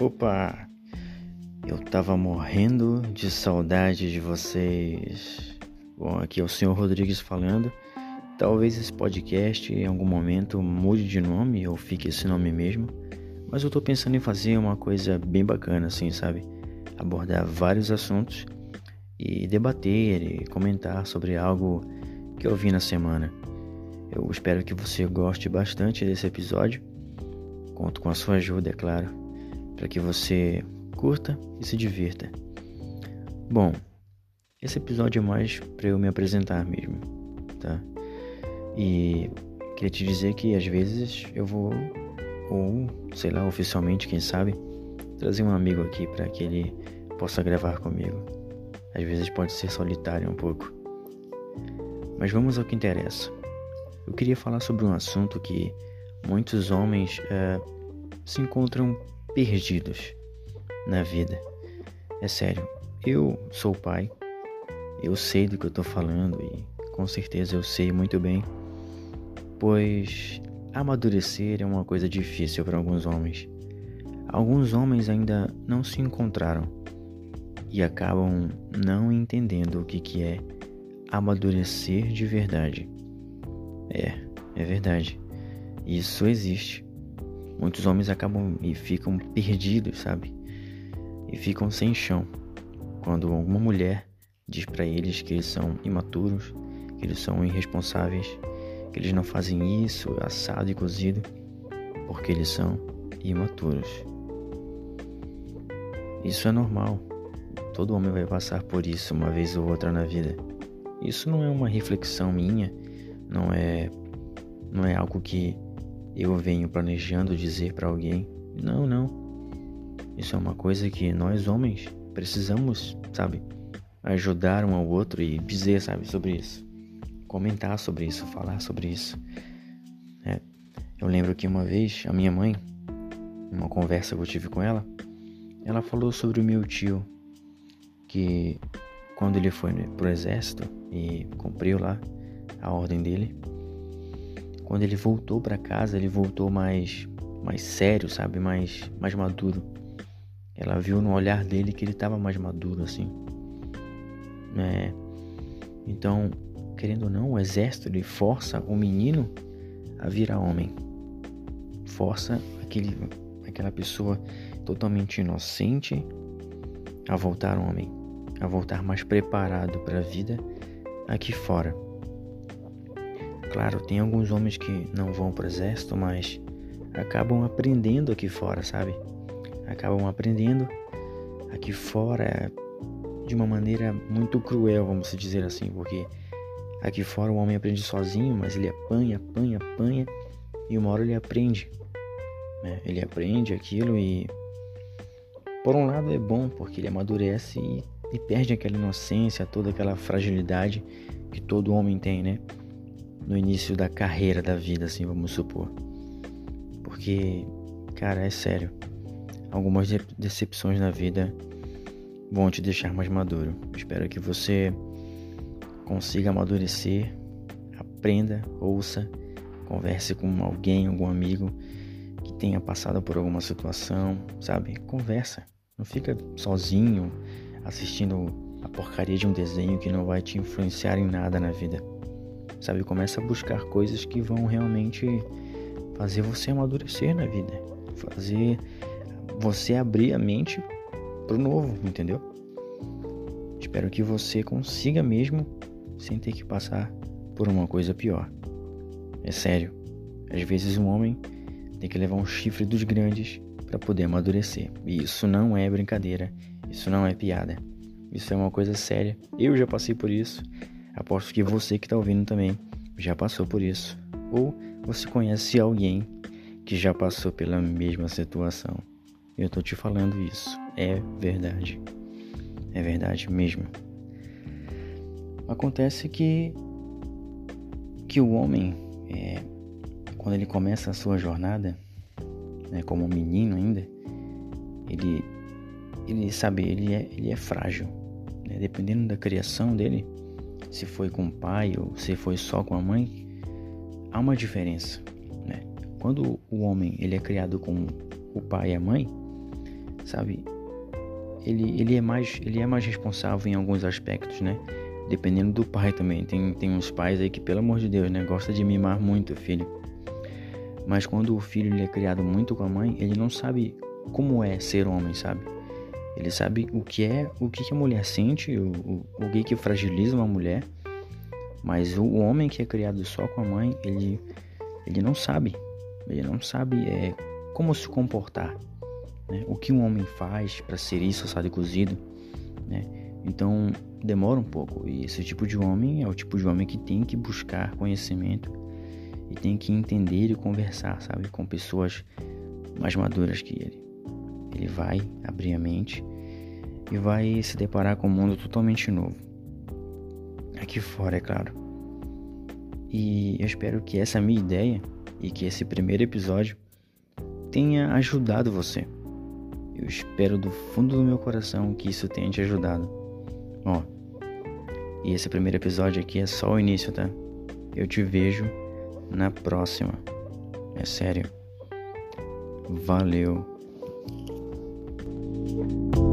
Opa! Eu tava morrendo de saudade de vocês. Bom, aqui é o Senhor Rodrigues falando. Talvez esse podcast em algum momento mude de nome ou fique esse nome mesmo, mas eu tô pensando em fazer uma coisa bem bacana assim, sabe? Abordar vários assuntos e debater e comentar sobre algo que eu vi na semana. Eu espero que você goste bastante desse episódio. Conto com a sua ajuda, é claro para que você curta e se divirta. Bom, esse episódio é mais para eu me apresentar mesmo, tá? E queria te dizer que às vezes eu vou, ou sei lá, oficialmente, quem sabe, trazer um amigo aqui para que ele possa gravar comigo. Às vezes pode ser solitário um pouco. Mas vamos ao que interessa. Eu queria falar sobre um assunto que muitos homens é, se encontram perdidos na vida. É sério, eu sou pai, eu sei do que eu tô falando e com certeza eu sei muito bem, pois amadurecer é uma coisa difícil para alguns homens. Alguns homens ainda não se encontraram e acabam não entendendo o que, que é amadurecer de verdade. É, é verdade. Isso existe. Muitos homens acabam e ficam perdidos, sabe? E ficam sem chão quando alguma mulher diz para eles que eles são imaturos, que eles são irresponsáveis, que eles não fazem isso assado e cozido, porque eles são imaturos. Isso é normal. Todo homem vai passar por isso uma vez ou outra na vida. Isso não é uma reflexão minha, não é não é algo que eu venho planejando dizer para alguém. Não, não. Isso é uma coisa que nós homens precisamos, sabe, ajudar um ao outro e dizer, sabe, sobre isso. Comentar sobre isso, falar sobre isso. É. Eu lembro que uma vez a minha mãe, numa conversa que eu tive com ela, ela falou sobre o meu tio, que quando ele foi pro exército e cumpriu lá a ordem dele, quando ele voltou para casa, ele voltou mais mais sério, sabe? Mais mais maduro. Ela viu no olhar dele que ele estava mais maduro assim. É. Então, querendo ou não, o exército ele força o menino a virar homem. Força aquele aquela pessoa totalmente inocente a voltar homem, a voltar mais preparado para a vida aqui fora. Claro, tem alguns homens que não vão pro exército, mas acabam aprendendo aqui fora, sabe? Acabam aprendendo aqui fora de uma maneira muito cruel, vamos dizer assim, porque aqui fora o homem aprende sozinho, mas ele apanha, apanha, apanha e uma hora ele aprende. Né? Ele aprende aquilo e por um lado é bom porque ele amadurece e, e perde aquela inocência, toda aquela fragilidade que todo homem tem, né? No início da carreira da vida, assim, vamos supor. Porque, cara, é sério. Algumas decepções na vida vão te deixar mais maduro. Espero que você consiga amadurecer, aprenda, ouça, converse com alguém, algum amigo que tenha passado por alguma situação, sabe? Conversa. Não fica sozinho assistindo a porcaria de um desenho que não vai te influenciar em nada na vida sabe? Começa a buscar coisas que vão realmente fazer você amadurecer na vida, fazer você abrir a mente pro novo, entendeu? Espero que você consiga mesmo sem ter que passar por uma coisa pior. É sério, às vezes um homem tem que levar um chifre dos grandes para poder amadurecer. E isso não é brincadeira, isso não é piada. Isso é uma coisa séria. Eu já passei por isso Aposto que você que está ouvindo também já passou por isso. Ou você conhece alguém que já passou pela mesma situação. Eu tô te falando isso. É verdade. É verdade mesmo. Acontece que que o homem, é, quando ele começa a sua jornada, né, como um menino ainda, ele, ele sabe, ele é, ele é frágil. Né? Dependendo da criação dele, se foi com o pai ou se foi só com a mãe, há uma diferença. Né? Quando o homem ele é criado com o pai e a mãe, sabe? Ele, ele, é mais, ele é mais responsável em alguns aspectos, né? Dependendo do pai também. Tem, tem uns pais aí que, pelo amor de Deus, né? Gosta de mimar muito o filho. Mas quando o filho ele é criado muito com a mãe, ele não sabe como é ser homem, sabe? Ele sabe o que é, o que a mulher sente, o, o, o que que fragiliza uma mulher. Mas o homem que é criado só com a mãe, ele, ele não sabe. Ele não sabe é, como se comportar. Né? O que um homem faz para ser isso, assado e cozido. Né? Então demora um pouco. E esse tipo de homem é o tipo de homem que tem que buscar conhecimento e tem que entender e conversar, sabe, com pessoas mais maduras que ele. Ele vai abrir a mente e vai se deparar com um mundo totalmente novo. Aqui fora, é claro. E eu espero que essa minha ideia e que esse primeiro episódio tenha ajudado você. Eu espero do fundo do meu coração que isso tenha te ajudado. Ó, e esse primeiro episódio aqui é só o início, tá? Eu te vejo na próxima. É sério. Valeu. you